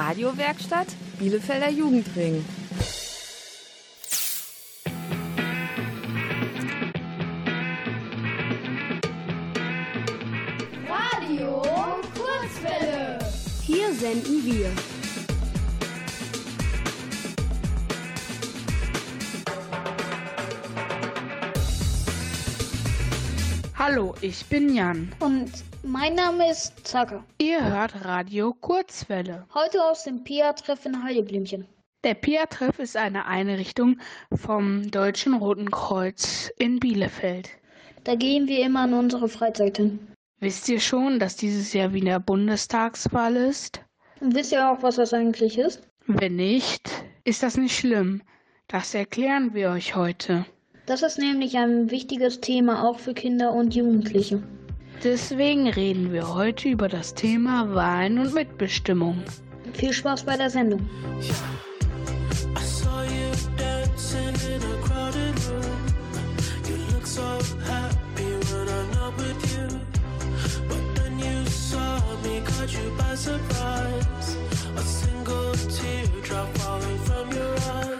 Radiowerkstatt Bielefelder Jugendring. Radio Kurzwelle. Hier senden wir. Hallo, ich bin Jan. Und mein Name ist Zacker. Ihr hört Radio Kurzwelle. Heute aus dem PIA-Treff in Heideblümchen. Der PIA-Treff ist eine Einrichtung vom Deutschen Roten Kreuz in Bielefeld. Da gehen wir immer an unsere Freizeit hin. Wisst ihr schon, dass dieses Jahr wieder Bundestagswahl ist? Und wisst ihr auch, was das eigentlich ist? Wenn nicht, ist das nicht schlimm. Das erklären wir euch heute. Das ist nämlich ein wichtiges Thema auch für Kinder und Jugendliche. Deswegen reden wir heute über das Thema Wahlen und Mitbestimmung. Viel Spaß bei der Sendung. I saw you dancing in a crowded room. You look so happy when I'm not with you. But then you saw me, caught you by surprise. A single teardrop falling from your eye.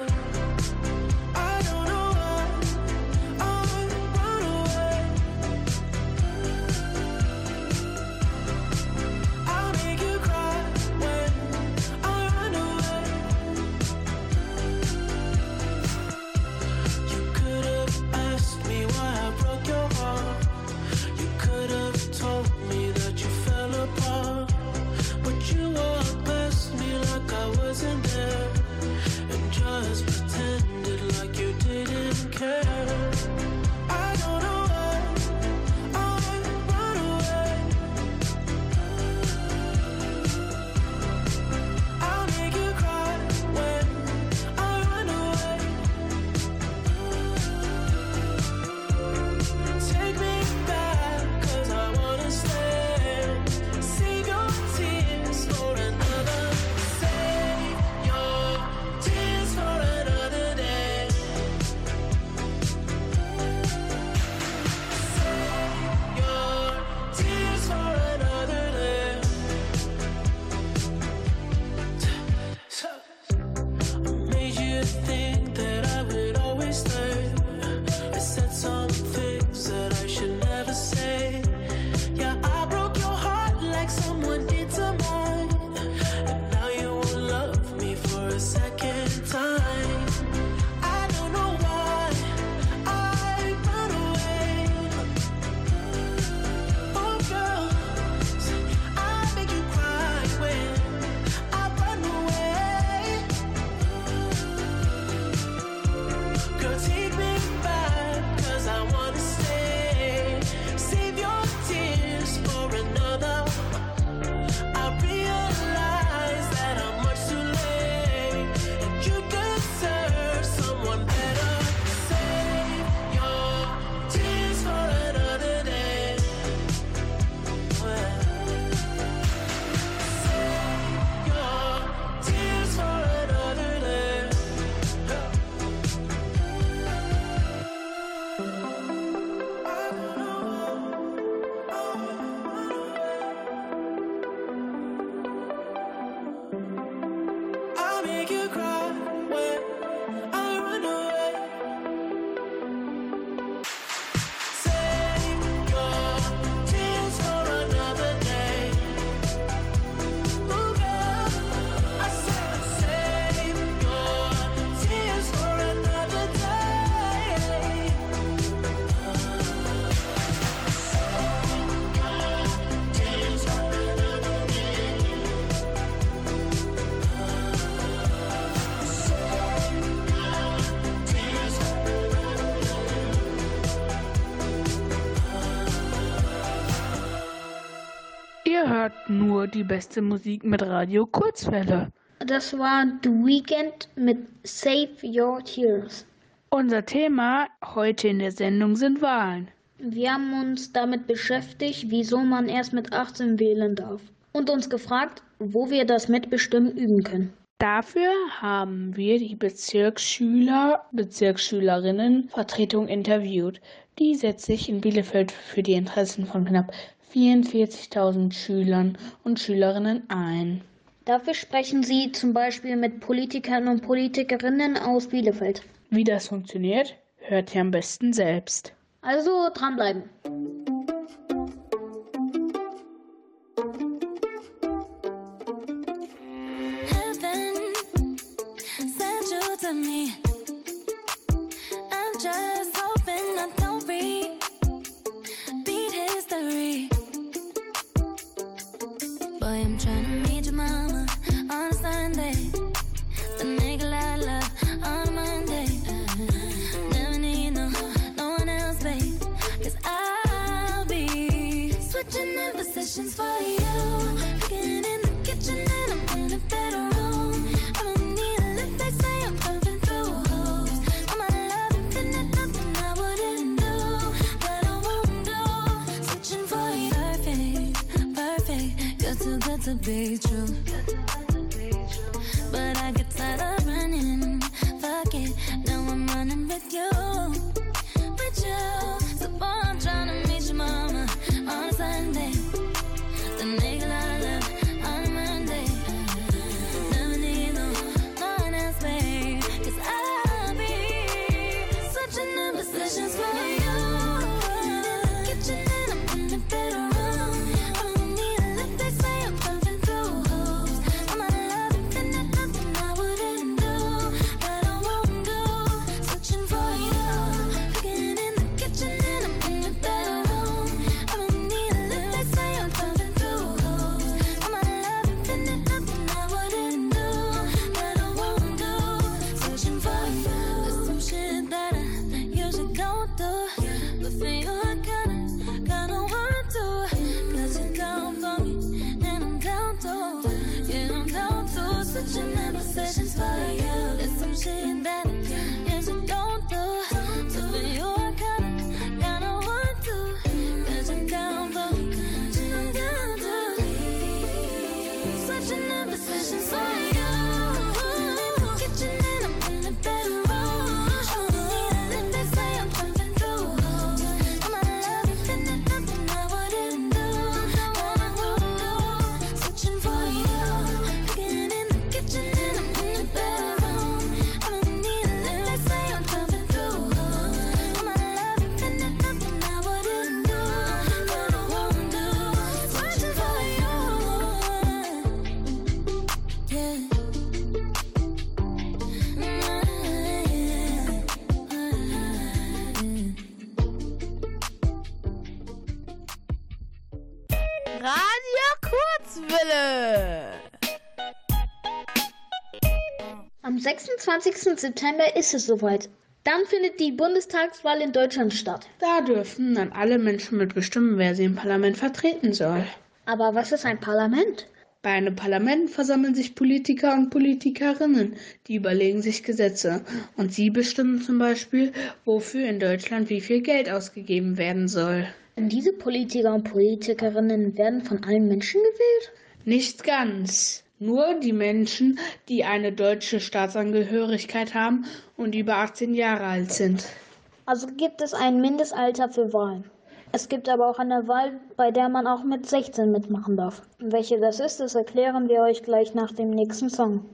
Die beste Musik mit Radio Kurzwelle. Das war The Weekend mit Save Your Tears. Unser Thema heute in der Sendung sind Wahlen. Wir haben uns damit beschäftigt, wieso man erst mit 18 wählen darf. Und uns gefragt, wo wir das Mitbestimmen üben können. Dafür haben wir die Bezirksschüler, Bezirksschülerinnen Vertretung interviewt. Die setzt sich in Bielefeld für die Interessen von knapp 44.000 Schülern und Schülerinnen ein. Dafür sprechen Sie zum Beispiel mit Politikern und Politikerinnen aus Bielefeld. Wie das funktioniert, hört ihr am besten selbst. Also dranbleiben. 26. September ist es soweit. Dann findet die Bundestagswahl in Deutschland statt. Da dürfen dann alle Menschen mitbestimmen, wer sie im Parlament vertreten soll. Aber was ist ein Parlament? Bei einem Parlament versammeln sich Politiker und Politikerinnen, die überlegen sich Gesetze. Und sie bestimmen zum Beispiel, wofür in Deutschland wie viel Geld ausgegeben werden soll. Und diese Politiker und Politikerinnen werden von allen Menschen gewählt? Nicht ganz. Nur die Menschen, die eine deutsche Staatsangehörigkeit haben und über 18 Jahre alt sind. Also gibt es ein Mindestalter für Wahlen. Es gibt aber auch eine Wahl, bei der man auch mit 16 mitmachen darf. Welche das ist, das erklären wir euch gleich nach dem nächsten Song.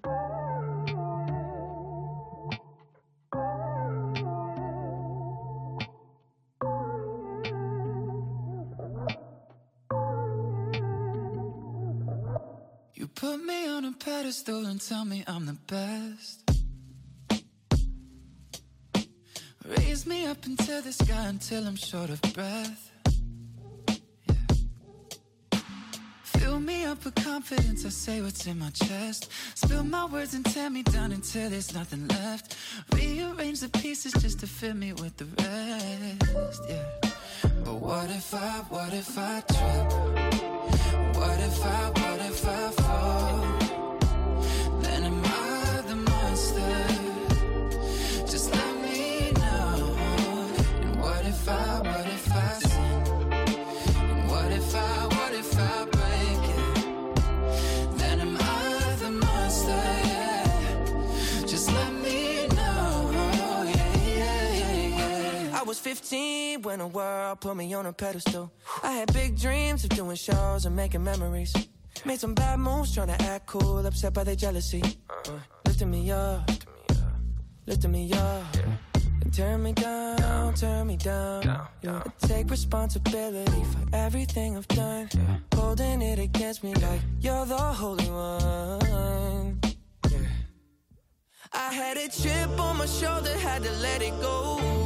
Pedestal and tell me I'm the best. Raise me up into the sky until I'm short of breath. Yeah. Fill me up with confidence, I say what's in my chest. Spill my words and tear me down until there's nothing left. Rearrange the pieces just to fill me with the rest. Yeah. But what if I, what if I trip? What if I, what if I fall? 15 when the world put me on a pedestal. I had big dreams of doing shows and making memories. Made some bad moves, tryna act cool, upset by their jealousy. Uh, lifting me up, lifting me up. And turn me down, turn me down. Yeah. I take responsibility for everything I've done. Holding it against me like you're the holy one. Yeah. I had a chip on my shoulder, had to let it go.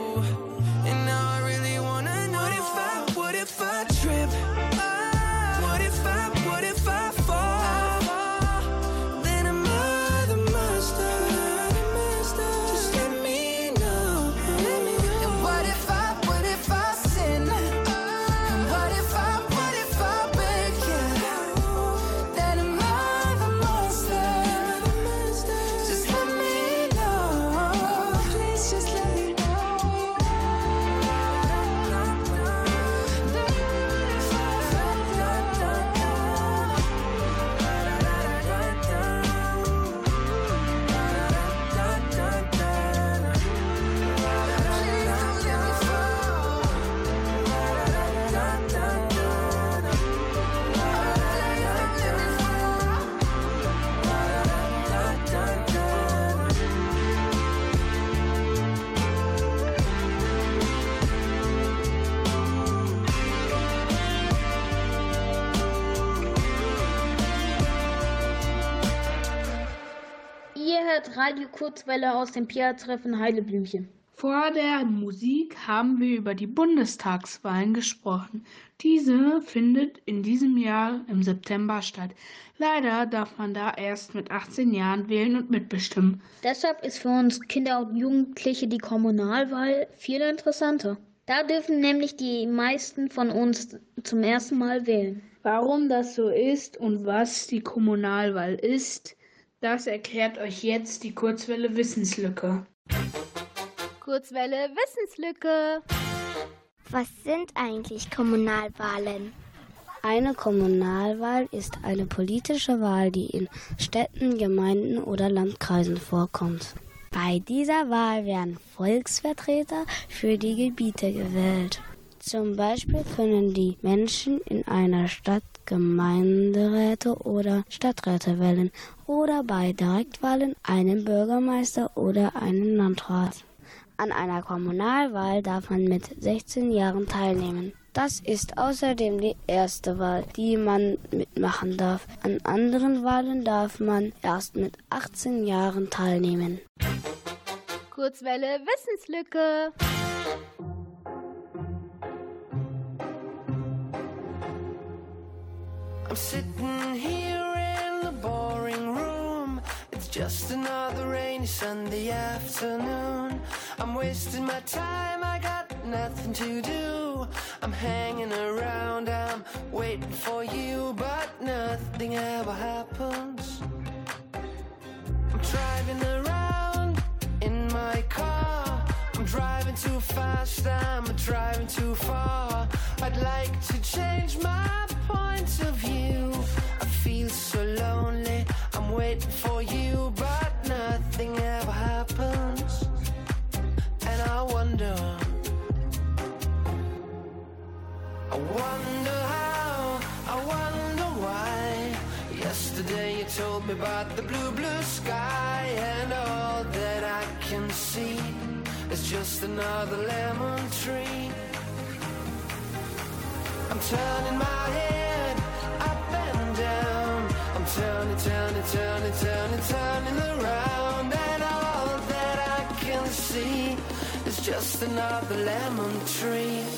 Ihr hört Radio Kurzwelle aus dem Pia-Treffen Heideblümchen. Vor der Musik haben wir über die Bundestagswahlen gesprochen. Diese findet in diesem Jahr im September statt. Leider darf man da erst mit 18 Jahren wählen und mitbestimmen. Deshalb ist für uns Kinder und Jugendliche die Kommunalwahl viel interessanter. Da dürfen nämlich die meisten von uns zum ersten Mal wählen. Warum das so ist und was die Kommunalwahl ist, das erklärt euch jetzt die Kurzwelle Wissenslücke. Kurzwelle Wissenslücke. Was sind eigentlich Kommunalwahlen? Eine Kommunalwahl ist eine politische Wahl, die in Städten, Gemeinden oder Landkreisen vorkommt. Bei dieser Wahl werden Volksvertreter für die Gebiete gewählt. Zum Beispiel können die Menschen in einer Stadt Gemeinderäte oder Stadträte wählen oder bei Direktwahlen einen Bürgermeister oder einen Landrat. An einer Kommunalwahl darf man mit 16 Jahren teilnehmen. Das ist außerdem die erste Wahl, die man mitmachen darf. An anderen Wahlen darf man erst mit 18 Jahren teilnehmen. Kurzwelle Wissenslücke. I'm sitting here in the boring room. It's just another rainy Sunday afternoon. I'm wasting my time, I got nothing to do. I'm hanging around, I'm waiting for you, but nothing ever happens. I'm driving around in my car. I'm driving too fast, I'm driving too far. I'd like to Yesterday you told me about the blue, blue sky, and all that I can see is just another lemon tree. I'm turning my head up and down. I'm turning, turning, turning, turning, turning around, and all that I can see is just another lemon tree.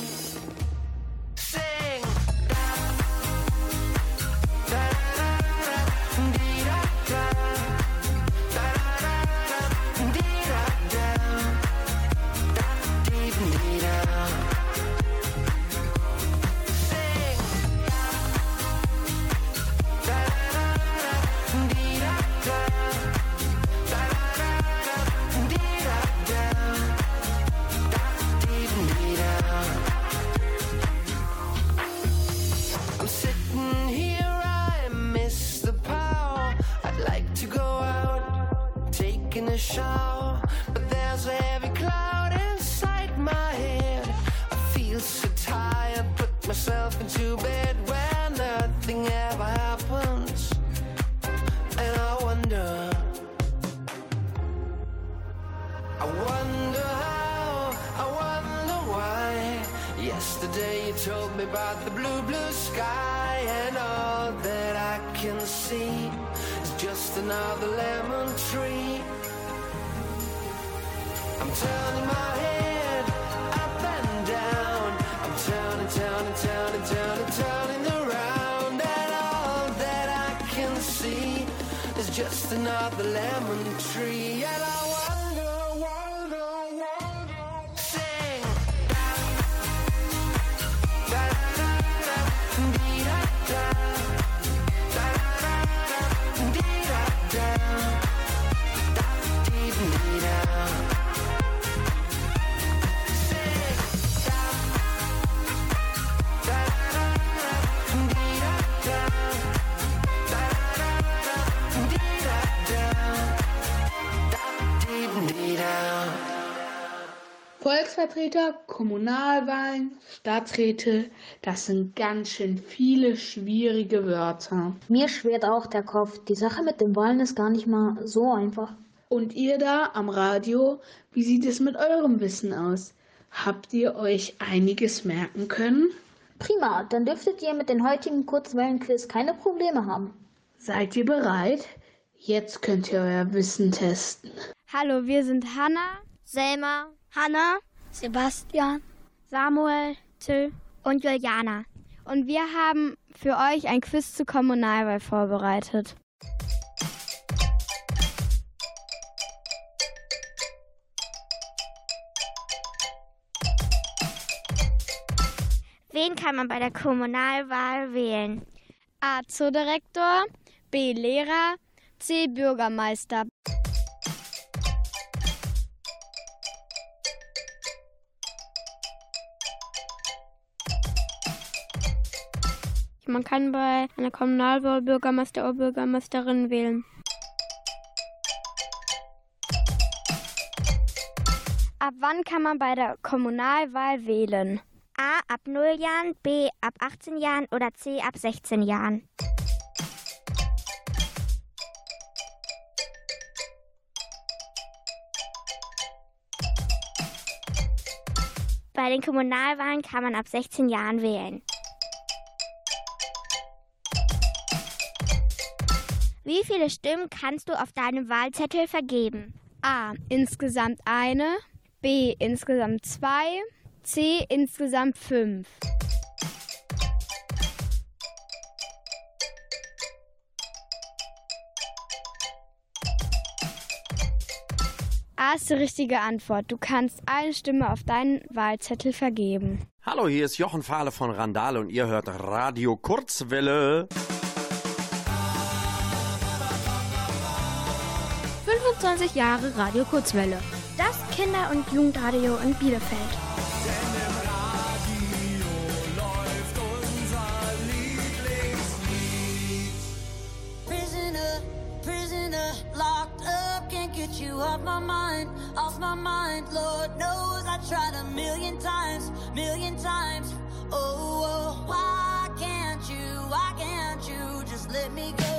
About the blue, blue sky, and all that I can see is just another lemon tree. I'm turning my head up and down. I'm turning, turning, turning, turning, turning around, and all that I can see is just another lemon tree. Volksvertreter, Kommunalwahlen, Stadträte, das sind ganz schön viele schwierige Wörter. Mir schwert auch der Kopf. Die Sache mit den Wahlen ist gar nicht mal so einfach. Und ihr da am Radio, wie sieht es mit eurem Wissen aus? Habt ihr euch einiges merken können? Prima, dann dürftet ihr mit den heutigen Kurzwellenquiz keine Probleme haben. Seid ihr bereit? Jetzt könnt ihr euer Wissen testen. Hallo, wir sind Hanna, Selma, Hanna, Sebastian, Samuel, Till und Juliana. und wir haben für euch ein Quiz zur Kommunalwahl vorbereitet. Wen kann man bei der Kommunalwahl wählen? A. Zoodirektor, B. Lehrer, C. Bürgermeister. Man kann bei einer Kommunalwahl Bürgermeister oder Bürgermeisterin wählen. Ab wann kann man bei der Kommunalwahl wählen? A ab 0 Jahren, B ab 18 Jahren oder C ab 16 Jahren. Bei den Kommunalwahlen kann man ab 16 Jahren wählen. Wie viele Stimmen kannst du auf deinem Wahlzettel vergeben? A. Insgesamt eine, B. Insgesamt zwei, C. Insgesamt fünf. A ist die richtige Antwort. Du kannst eine Stimme auf deinen Wahlzettel vergeben. Hallo, hier ist Jochen Fahle von Randale und ihr hört Radio Kurzwelle. 25 Jahre Radio Kurzwelle. Das Kinder- und Jugendradio in Bielefeld. Prisoner, prisoner, locked up, can't get you off my mind, off my mind. Lord knows I tried a million times, million times. Oh, oh, why can't you, why can't you just let me go?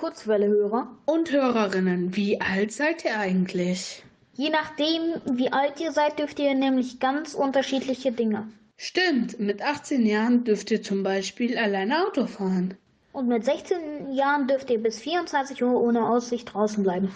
Kurzwelle-Hörer, Und Hörerinnen, wie alt seid ihr eigentlich? je nachdem, wie alt ihr seid, dürft ihr nämlich ganz unterschiedliche Dinge. Stimmt, mit 18 Jahren dürft ihr zum Beispiel alleine Auto fahren. Und mit 16 Jahren dürft ihr bis 24 Uhr ohne Aussicht draußen bleiben.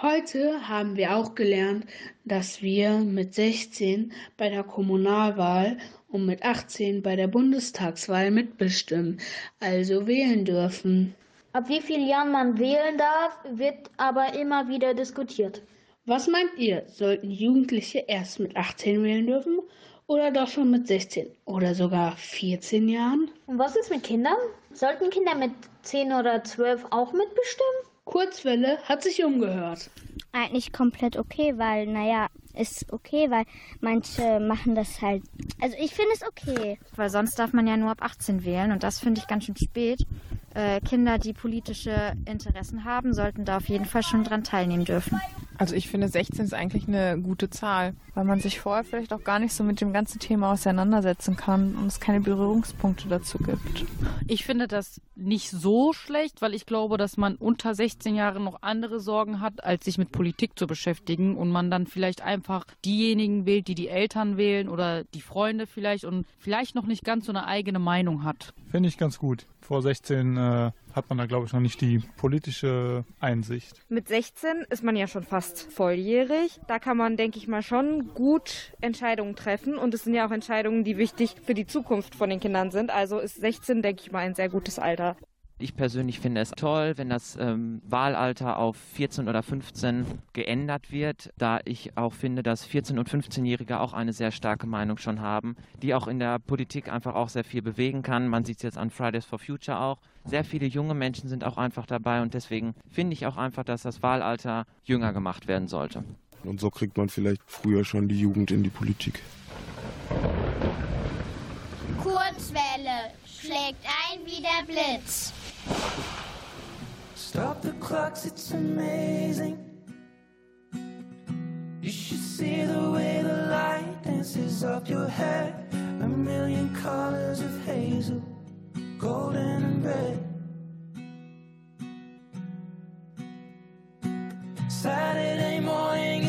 Heute haben wir auch gelernt, dass wir mit 16 bei der Kommunalwahl und mit 18 bei der Bundestagswahl mitbestimmen, also wählen dürfen. Ab wie vielen Jahren man wählen darf, wird aber immer wieder diskutiert. Was meint ihr, sollten Jugendliche erst mit 18 wählen dürfen oder doch schon mit 16 oder sogar 14 Jahren? Und was ist mit Kindern? Sollten Kinder mit 10 oder 12 auch mitbestimmen? Kurzwelle hat sich umgehört. Eigentlich komplett okay, weil, naja, ist okay, weil manche machen das halt. Also ich finde es okay. Weil sonst darf man ja nur ab 18 wählen und das finde ich ganz schön spät. Äh, Kinder, die politische Interessen haben, sollten da auf jeden Fall schon dran teilnehmen dürfen. Also ich finde 16 ist eigentlich eine gute Zahl, weil man sich vorher vielleicht auch gar nicht so mit dem ganzen Thema auseinandersetzen kann und es keine Berührungspunkte dazu gibt. Ich finde das nicht so schlecht, weil ich glaube, dass man unter 16 Jahren noch andere Sorgen hat, als sich mit Politik zu beschäftigen und man dann vielleicht einfach diejenigen wählt, die die Eltern wählen oder die Freunde vielleicht und vielleicht noch nicht ganz so eine eigene Meinung hat. Finde ich ganz gut. Vor 16 äh, hat man da, glaube ich, noch nicht die politische Einsicht. Mit 16 ist man ja schon fast volljährig. Da kann man, denke ich mal, schon gut Entscheidungen treffen. Und es sind ja auch Entscheidungen, die wichtig für die Zukunft von den Kindern sind. Also ist 16, denke ich mal, ein sehr gutes Alter. Ich persönlich finde es toll, wenn das ähm, Wahlalter auf 14 oder 15 geändert wird, da ich auch finde, dass 14- und 15-Jährige auch eine sehr starke Meinung schon haben, die auch in der Politik einfach auch sehr viel bewegen kann. Man sieht es jetzt an Fridays for Future auch. Sehr viele junge Menschen sind auch einfach dabei und deswegen finde ich auch einfach, dass das Wahlalter jünger gemacht werden sollte. Und so kriegt man vielleicht früher schon die Jugend in die Politik. Kurzwelle schlägt ein wie der Blitz. Stop the clocks, it's amazing. You should see the way the light dances up your hair. A million colors of hazel, golden and red. Saturday morning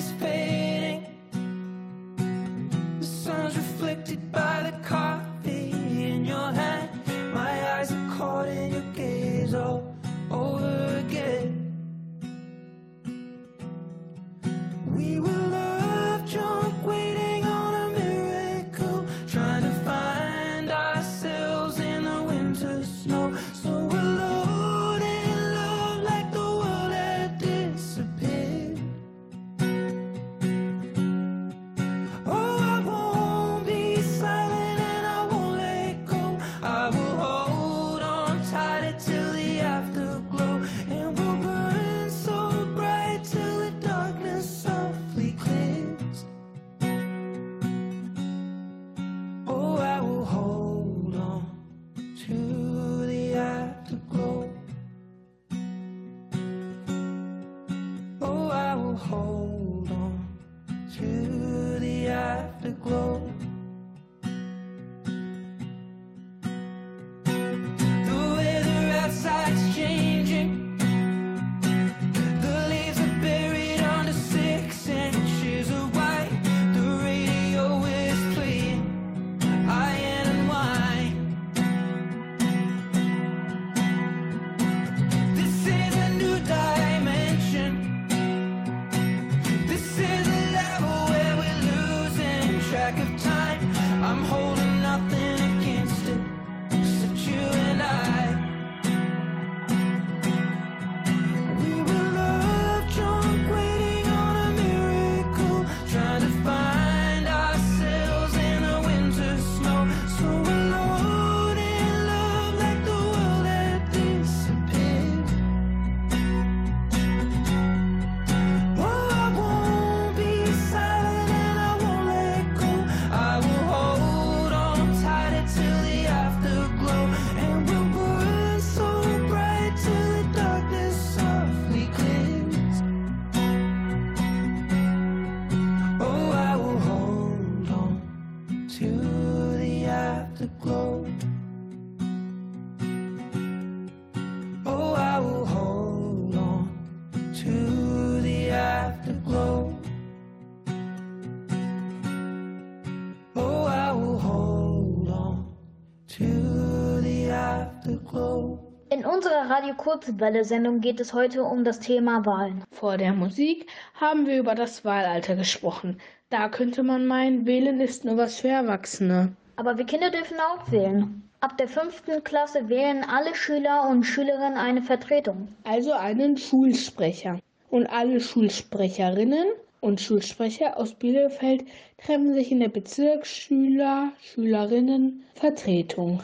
Radio Kurzwelle Sendung geht es heute um das Thema Wahlen. Vor der Musik haben wir über das Wahlalter gesprochen. Da könnte man meinen, wählen ist nur was für Erwachsene. Aber wir Kinder dürfen auch wählen. Ab der fünften Klasse wählen alle Schüler und Schülerinnen eine Vertretung. Also einen Schulsprecher. Und alle Schulsprecherinnen und Schulsprecher aus Bielefeld treffen sich in der Bezirksschüler, Schülerinnen Vertretung.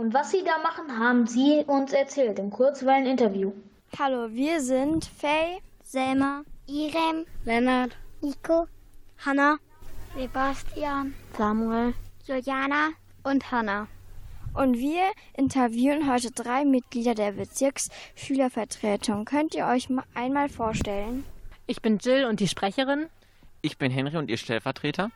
Und was sie da machen, haben sie uns erzählt im Kurzwellen-Interview. Hallo, wir sind Faye, Selma, Irem, Lennart, Nico, Hanna, Sebastian, Samuel, Juliana und Hanna. Und wir interviewen heute drei Mitglieder der Bezirksschülervertretung. Könnt ihr euch ma- einmal vorstellen? Ich bin Jill und die Sprecherin. Ich bin Henry und Ihr Stellvertreter.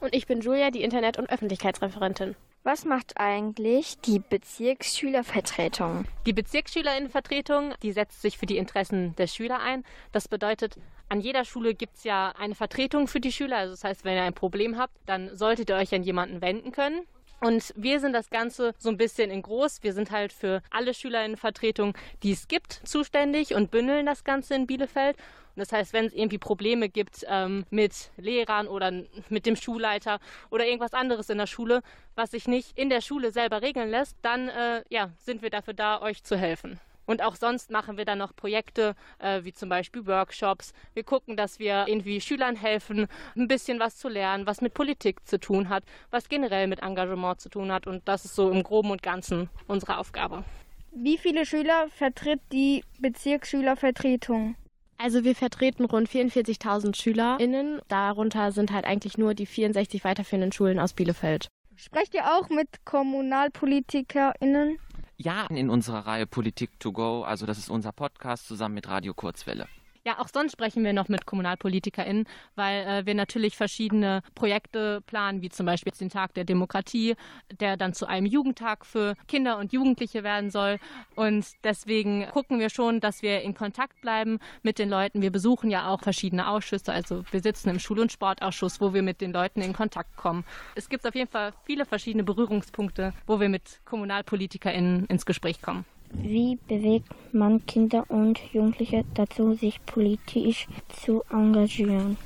Und ich bin Julia, die Internet- und Öffentlichkeitsreferentin. Was macht eigentlich die Bezirksschülervertretung? Die Bezirksschülerinnenvertretung, die setzt sich für die Interessen der Schüler ein. Das bedeutet, an jeder Schule gibt es ja eine Vertretung für die Schüler. Also das heißt, wenn ihr ein Problem habt, dann solltet ihr euch an jemanden wenden können. Und wir sind das Ganze so ein bisschen in groß. Wir sind halt für alle Schülerinnenvertretungen, die es gibt, zuständig und bündeln das Ganze in Bielefeld. Und das heißt, wenn es irgendwie Probleme gibt ähm, mit Lehrern oder mit dem Schulleiter oder irgendwas anderes in der Schule, was sich nicht in der Schule selber regeln lässt, dann äh, ja, sind wir dafür da, euch zu helfen. Und auch sonst machen wir dann noch Projekte, äh, wie zum Beispiel Workshops. Wir gucken, dass wir irgendwie Schülern helfen, ein bisschen was zu lernen, was mit Politik zu tun hat, was generell mit Engagement zu tun hat. Und das ist so im Groben und Ganzen unsere Aufgabe. Wie viele Schüler vertritt die Bezirksschülervertretung? Also wir vertreten rund 44.000 SchülerInnen. Darunter sind halt eigentlich nur die 64 weiterführenden Schulen aus Bielefeld. Sprecht ihr auch mit KommunalpolitikerInnen? Ja, in unserer Reihe Politik to go, also das ist unser Podcast zusammen mit Radio Kurzwelle. Ja, auch sonst sprechen wir noch mit KommunalpolitikerInnen, weil äh, wir natürlich verschiedene Projekte planen, wie zum Beispiel den Tag der Demokratie, der dann zu einem Jugendtag für Kinder und Jugendliche werden soll. Und deswegen gucken wir schon, dass wir in Kontakt bleiben mit den Leuten. Wir besuchen ja auch verschiedene Ausschüsse, also wir sitzen im Schul- und Sportausschuss, wo wir mit den Leuten in Kontakt kommen. Es gibt auf jeden Fall viele verschiedene Berührungspunkte, wo wir mit KommunalpolitikerInnen ins Gespräch kommen. Wie bewegt man Kinder und Jugendliche dazu, sich politisch zu engagieren?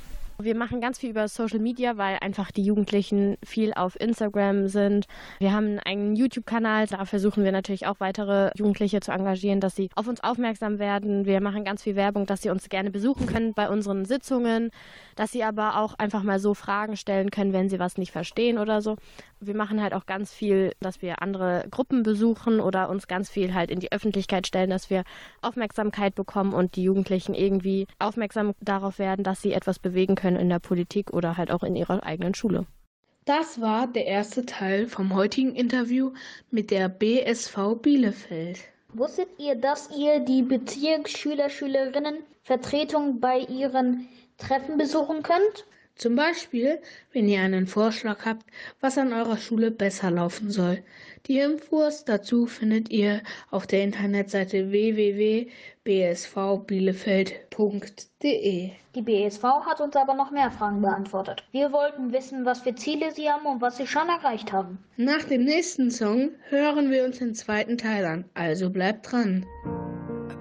Wir machen ganz viel über Social Media, weil einfach die Jugendlichen viel auf Instagram sind. Wir haben einen YouTube-Kanal, da versuchen wir natürlich auch weitere Jugendliche zu engagieren, dass sie auf uns aufmerksam werden. Wir machen ganz viel Werbung, dass sie uns gerne besuchen können bei unseren Sitzungen, dass sie aber auch einfach mal so Fragen stellen können, wenn sie was nicht verstehen oder so. Wir machen halt auch ganz viel, dass wir andere Gruppen besuchen oder uns ganz viel halt in die Öffentlichkeit stellen, dass wir Aufmerksamkeit bekommen und die Jugendlichen irgendwie aufmerksam darauf werden, dass sie etwas bewegen können in der Politik oder halt auch in ihrer eigenen Schule. Das war der erste Teil vom heutigen Interview mit der BSV Bielefeld. Wusstet ihr, dass ihr die Bezirksschüler, Schülerinnen Vertretung bei ihren Treffen besuchen könnt? Zum Beispiel, wenn ihr einen Vorschlag habt, was an eurer Schule besser laufen soll. Die Infos dazu findet ihr auf der Internetseite www.bsvbielefeld.de. Die BSV hat uns aber noch mehr Fragen beantwortet. Wir wollten wissen, was für Ziele sie haben und was sie schon erreicht haben. Nach dem nächsten Song hören wir uns den zweiten Teil an, also bleibt dran.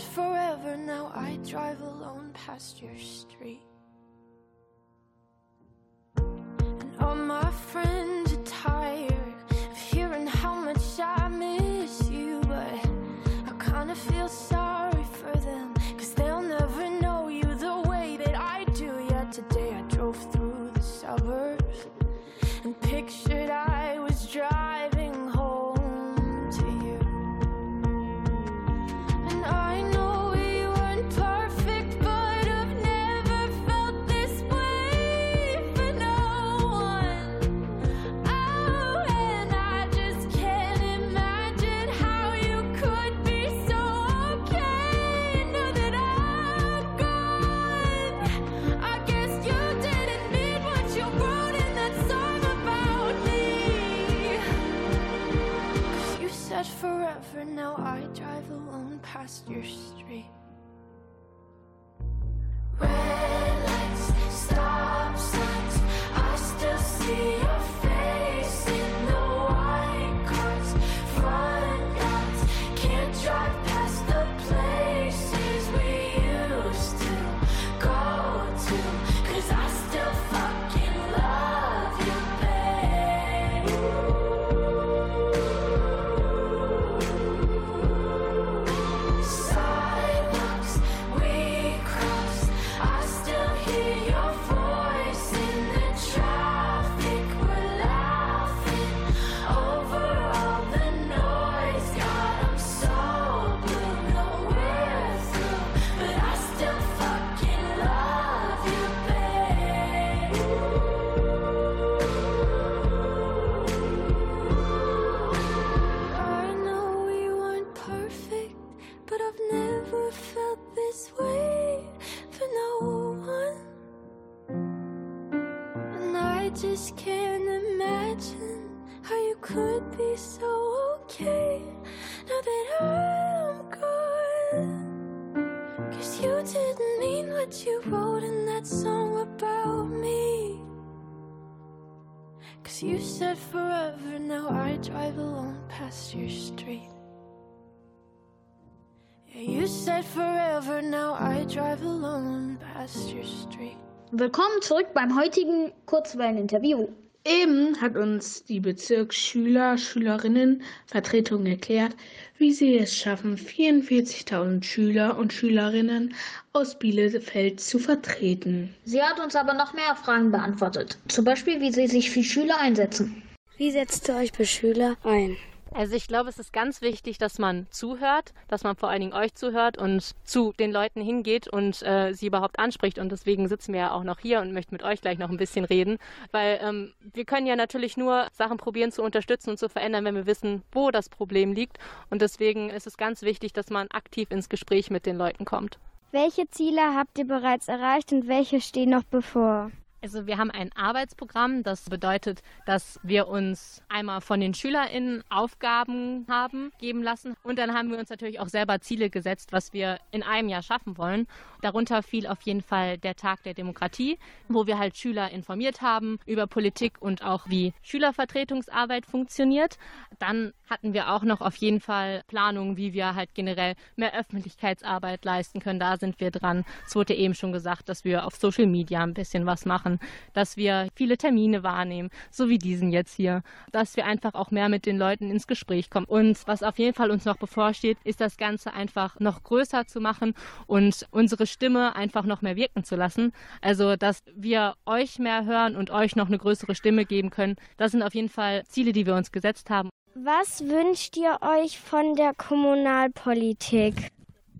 forever, now I drive alone past your street. And all my friends are tired of hearing how much I miss you, but I kinda feel said forever, now I drive alone past your street. Willkommen zurück beim heutigen Kurzwellen-Interview. Eben hat uns die Bezirksschüler, Schülerinnen Vertretung erklärt, wie sie es schaffen, 44.000 Schüler und Schülerinnen aus Bielefeld zu vertreten. Sie hat uns aber noch mehr Fragen beantwortet. Zum Beispiel, wie sie sich für Schüler einsetzen. Wie setzt ihr euch für Schüler ein? Also ich glaube, es ist ganz wichtig, dass man zuhört, dass man vor allen Dingen euch zuhört und zu den Leuten hingeht und äh, sie überhaupt anspricht. Und deswegen sitzen wir ja auch noch hier und möchten mit euch gleich noch ein bisschen reden, weil ähm, wir können ja natürlich nur Sachen probieren zu unterstützen und zu verändern, wenn wir wissen, wo das Problem liegt. Und deswegen ist es ganz wichtig, dass man aktiv ins Gespräch mit den Leuten kommt. Welche Ziele habt ihr bereits erreicht und welche stehen noch bevor? Also wir haben ein Arbeitsprogramm, das bedeutet, dass wir uns einmal von den SchülerInnen Aufgaben haben geben lassen und dann haben wir uns natürlich auch selber Ziele gesetzt, was wir in einem Jahr schaffen wollen. Darunter fiel auf jeden Fall der Tag der Demokratie, wo wir halt Schüler informiert haben über Politik und auch wie Schülervertretungsarbeit funktioniert. Dann hatten wir auch noch auf jeden Fall Planungen, wie wir halt generell mehr Öffentlichkeitsarbeit leisten können. Da sind wir dran. Es wurde eben schon gesagt, dass wir auf Social Media ein bisschen was machen, dass wir viele Termine wahrnehmen, so wie diesen jetzt hier, dass wir einfach auch mehr mit den Leuten ins Gespräch kommen. Und was auf jeden Fall uns noch bevorsteht, ist das Ganze einfach noch größer zu machen und unsere Stimme einfach noch mehr wirken zu lassen. Also, dass wir euch mehr hören und euch noch eine größere Stimme geben können. Das sind auf jeden Fall Ziele, die wir uns gesetzt haben. Was wünscht ihr euch von der Kommunalpolitik?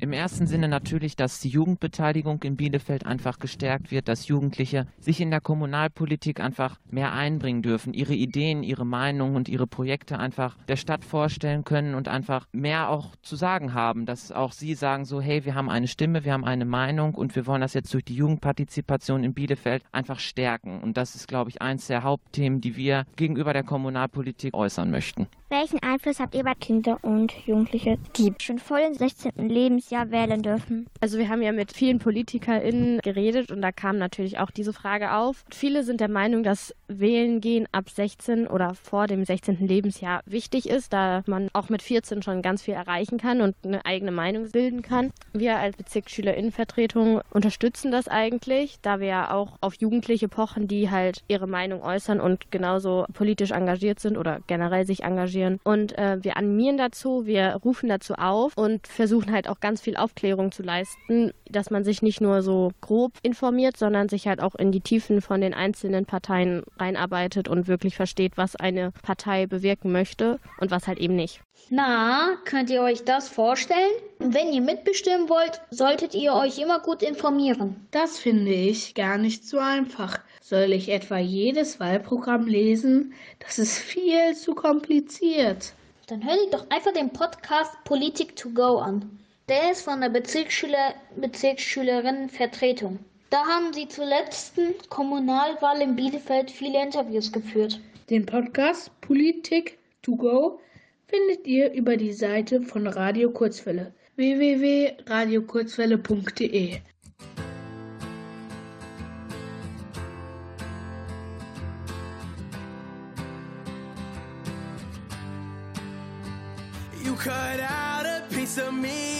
Im ersten Sinne natürlich, dass die Jugendbeteiligung in Bielefeld einfach gestärkt wird, dass Jugendliche sich in der Kommunalpolitik einfach mehr einbringen dürfen, ihre Ideen, ihre Meinungen und ihre Projekte einfach der Stadt vorstellen können und einfach mehr auch zu sagen haben, dass auch sie sagen so, hey, wir haben eine Stimme, wir haben eine Meinung und wir wollen das jetzt durch die Jugendpartizipation in Bielefeld einfach stärken. Und das ist, glaube ich, eins der Hauptthemen, die wir gegenüber der Kommunalpolitik äußern möchten. Welchen Einfluss habt ihr bei Kinder und Jugendliche, die schon vor dem 16. Lebensjahr wählen dürfen? Also wir haben ja mit vielen PolitikerInnen geredet und da kam natürlich auch diese Frage auf. Viele sind der Meinung, dass Wählen gehen ab 16 oder vor dem 16. Lebensjahr wichtig ist, da man auch mit 14 schon ganz viel erreichen kann und eine eigene Meinung bilden kann. Wir als Bezirksschülerinnenvertretung unterstützen das eigentlich, da wir ja auch auf Jugendliche pochen, die halt ihre Meinung äußern und genauso politisch engagiert sind oder generell sich engagieren. Und äh, wir animieren dazu, wir rufen dazu auf und versuchen halt auch ganz viel Aufklärung zu leisten, dass man sich nicht nur so grob informiert, sondern sich halt auch in die Tiefen von den einzelnen Parteien reinarbeitet und wirklich versteht, was eine Partei bewirken möchte und was halt eben nicht. Na, könnt ihr euch das vorstellen? Wenn ihr mitbestimmen wollt, solltet ihr euch immer gut informieren. Das finde ich gar nicht so einfach. Soll ich etwa jedes Wahlprogramm lesen? Das ist viel zu kompliziert. Dann hört ihr doch einfach den Podcast Politik to go an. Der ist von der Bezirksschüler, Bezirksschülerinnenvertretung. Da haben sie zur letzten Kommunalwahl in Bielefeld viele Interviews geführt. Den Podcast Politik to go findet ihr über die Seite von Radio Kurzwelle www.radiokurzwelle.de. You cut out a piece of me,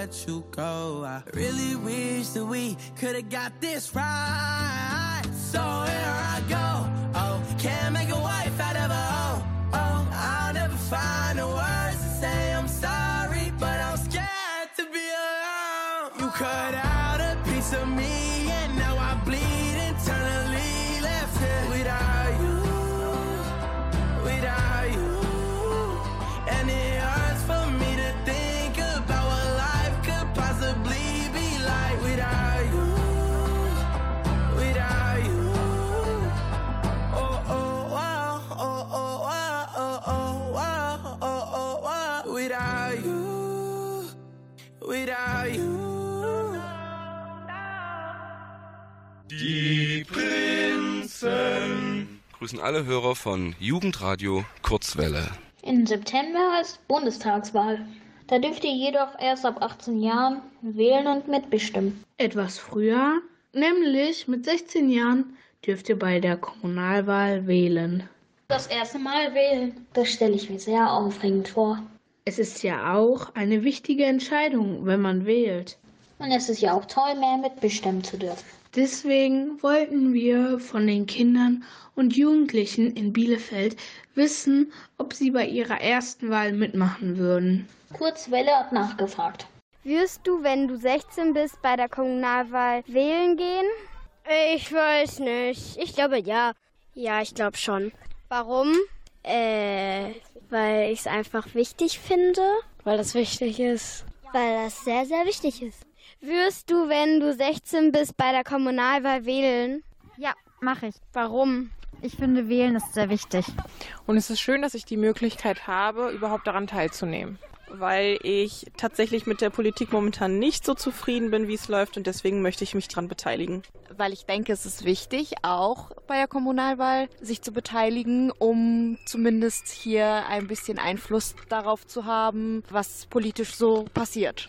let you go. I really wish that we could've got this right. So here I go. Oh, can't make a wife out of a hoe. Oh, I'll never find the words without you. Die Prinzen grüßen alle Hörer von Jugendradio Kurzwelle. Im September ist Bundestagswahl. Da dürft ihr jedoch erst ab 18 Jahren wählen und mitbestimmen. Etwas früher, nämlich mit 16 Jahren, dürft ihr bei der Kommunalwahl wählen. Das erste Mal wählen, das stelle ich mir sehr aufregend vor. Es ist ja auch eine wichtige Entscheidung, wenn man wählt. Und es ist ja auch toll, mehr mitbestimmen zu dürfen. Deswegen wollten wir von den Kindern und Jugendlichen in Bielefeld wissen, ob sie bei ihrer ersten Wahl mitmachen würden. Kurzwelle hat nachgefragt. Wirst du, wenn du 16 bist, bei der Kommunalwahl wählen gehen? Ich weiß nicht. Ich glaube ja. Ja, ich glaube schon. Warum? Äh, weil ich es einfach wichtig finde. Weil das wichtig ist. Weil das sehr, sehr wichtig ist. Wirst du, wenn du 16 bist, bei der Kommunalwahl wählen? Ja, mache ich. Warum? Ich finde, wählen ist sehr wichtig. Und es ist schön, dass ich die Möglichkeit habe, überhaupt daran teilzunehmen. Weil ich tatsächlich mit der Politik momentan nicht so zufrieden bin, wie es läuft und deswegen möchte ich mich daran beteiligen. Weil ich denke, es ist wichtig, auch bei der Kommunalwahl sich zu beteiligen, um zumindest hier ein bisschen Einfluss darauf zu haben, was politisch so passiert.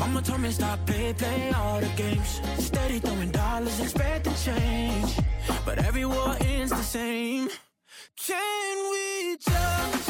Mama told me stop play, play all the games. Steady throwing dollars, expecting change. But every war ends the same. Can we just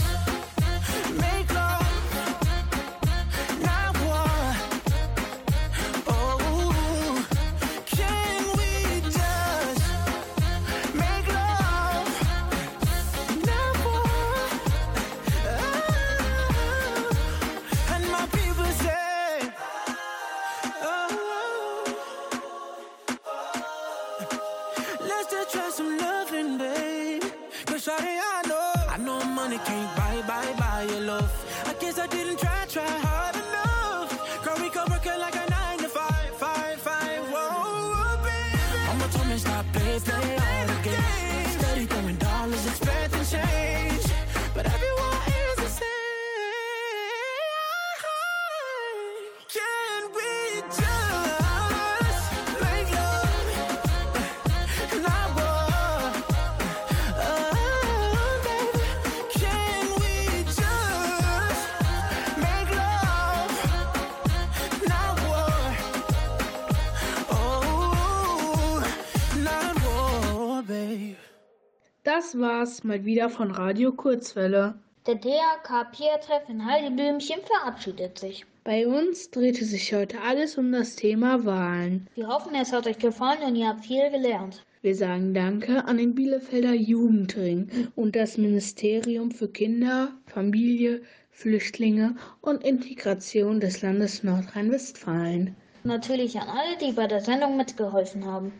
Das war's mal wieder von Radio Kurzwelle. Der DRK-Peer-Treff in Heideblümchen verabschiedet sich. Bei uns drehte sich heute alles um das Thema Wahlen. Wir hoffen, es hat euch gefallen und ihr habt viel gelernt. Wir sagen Danke an den Bielefelder Jugendring und das Ministerium für Kinder, Familie, Flüchtlinge und Integration des Landes Nordrhein-Westfalen. Natürlich an alle, die bei der Sendung mitgeholfen haben.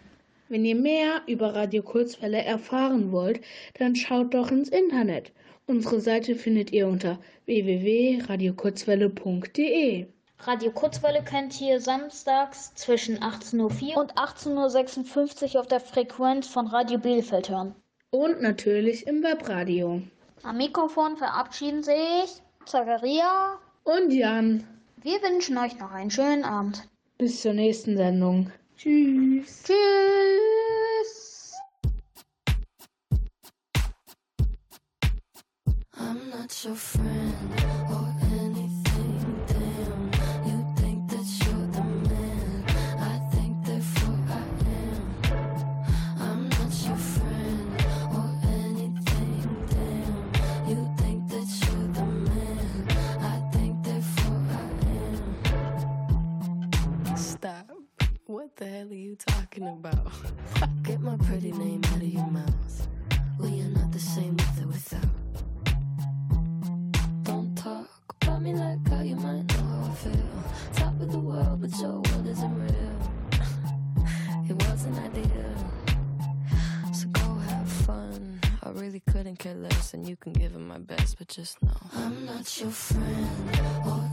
Wenn ihr mehr über Radio Kurzwelle erfahren wollt, dann schaut doch ins Internet. Unsere Seite findet ihr unter www.radiokurzwelle.de. Radio Kurzwelle könnt ihr samstags zwischen 18.04 Uhr und 18.56 Uhr auf der Frequenz von Radio Bielefeld hören. Und natürlich im Webradio. Am Mikrofon verabschieden sich Zachariah und Jan. Wir wünschen euch noch einen schönen Abend. Bis zur nächsten Sendung. Tschüss. Tschüss. I'm not your friend What the hell are you talking about? Get my pretty name out of your mouth. We are not the same with or without. Don't talk about me like how you might know how I feel. Top of the world, but your world isn't real. It wasn't ideal. So go have fun. I really couldn't care less, and you can give it my best, but just know I'm not your friend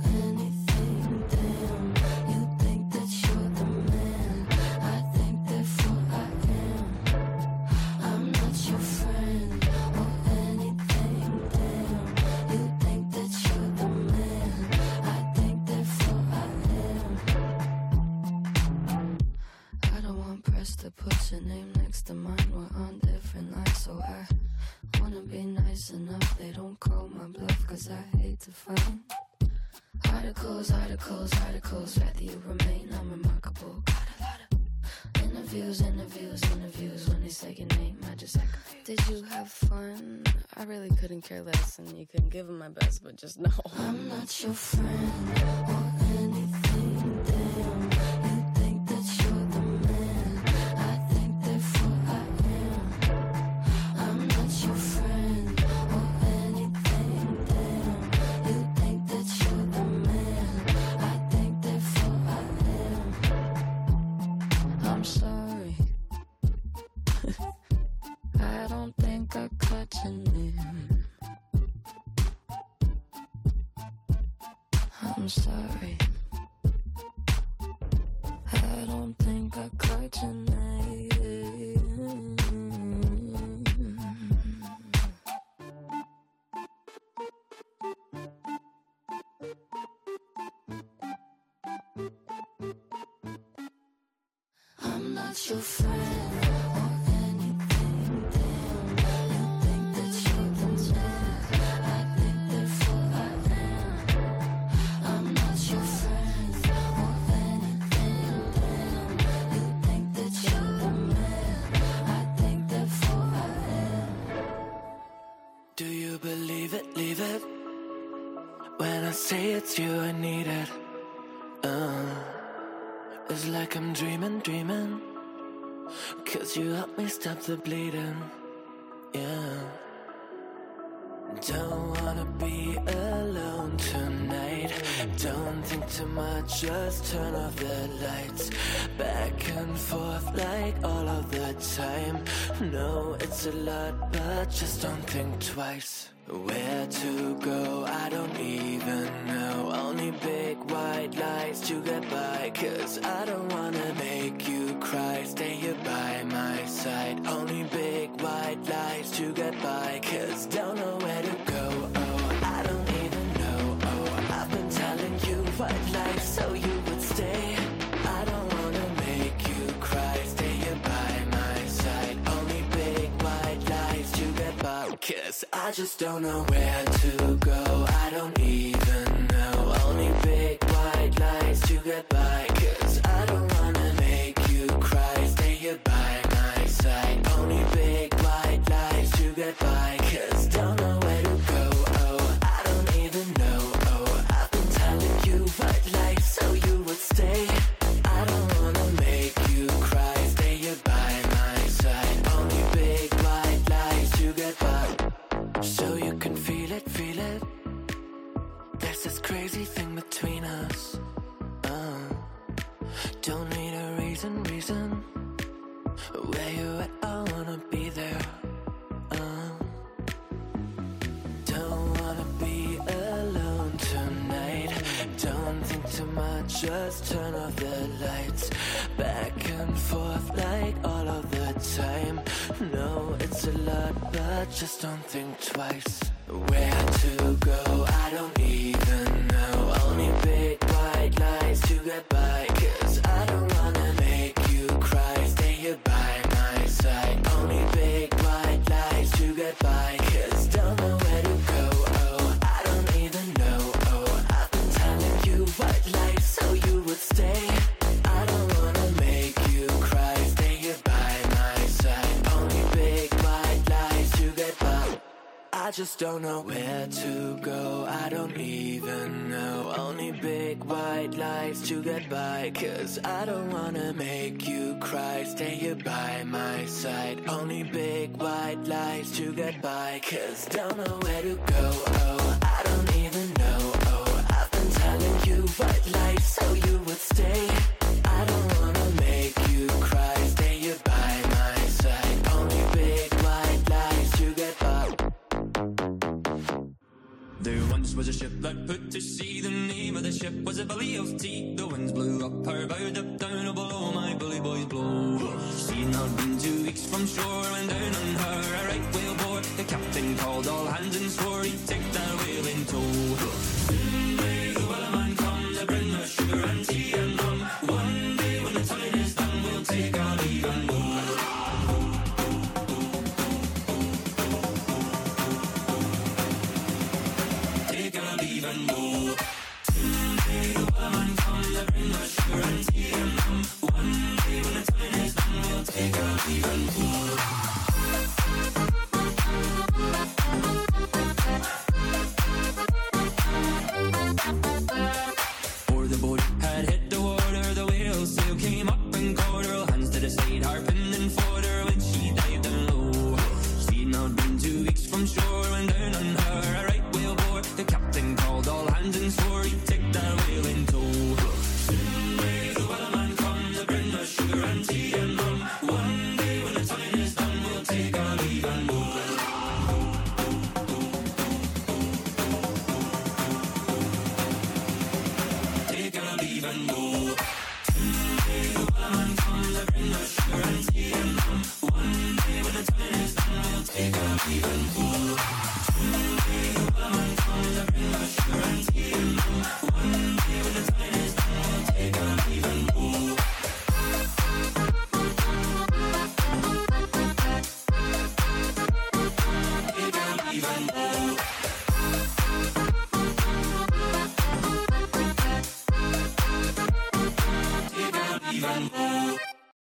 couldn't care less, and you can give it my best, but just know I'm not your friend or anything. Damn, say it's you, I need it. Leave it? When I say it's you I needed. Uh, it's like I'm dreaming, dreaming. Cause you help me stop the bleeding. Yeah. Don't wanna be alone tonight. Don't think too much, just turn off the lights. Back and forth like all of the time. No, it's a lot, but just don't think twice. Where to go, I don't even know. Only big white lights to get by. Cause I don't wanna make you cry. Stay here by my side. Only big white lights to get by. Cause don't know Cause I just don't know where to go. I don't even know. Only big white lies to get by. Crazy thing between us. Uh, don't need a reason, reason. Where you at? I wanna be there. Uh, don't wanna be alone tonight. Don't think too much, just turn off the lights. Back and forth like all of the time. No, it's a lot, but just don't think twice. Where to go, I just don't know where to go. I don't even know. Only big white lights to get by. Cause I don't wanna make you cry. Stay here by my side. Only big white lights to get by. Cause don't know where to go. Oh, I don't even know. Oh, I've been telling you white lights so you would stay. was a ship that put to sea. The name of the ship was a belly of tea. The winds blew up her bow, up down, oh below my bully boys blow. She'd not been two weeks from shore when down on her a right whale bore. The captain called all hands and swore.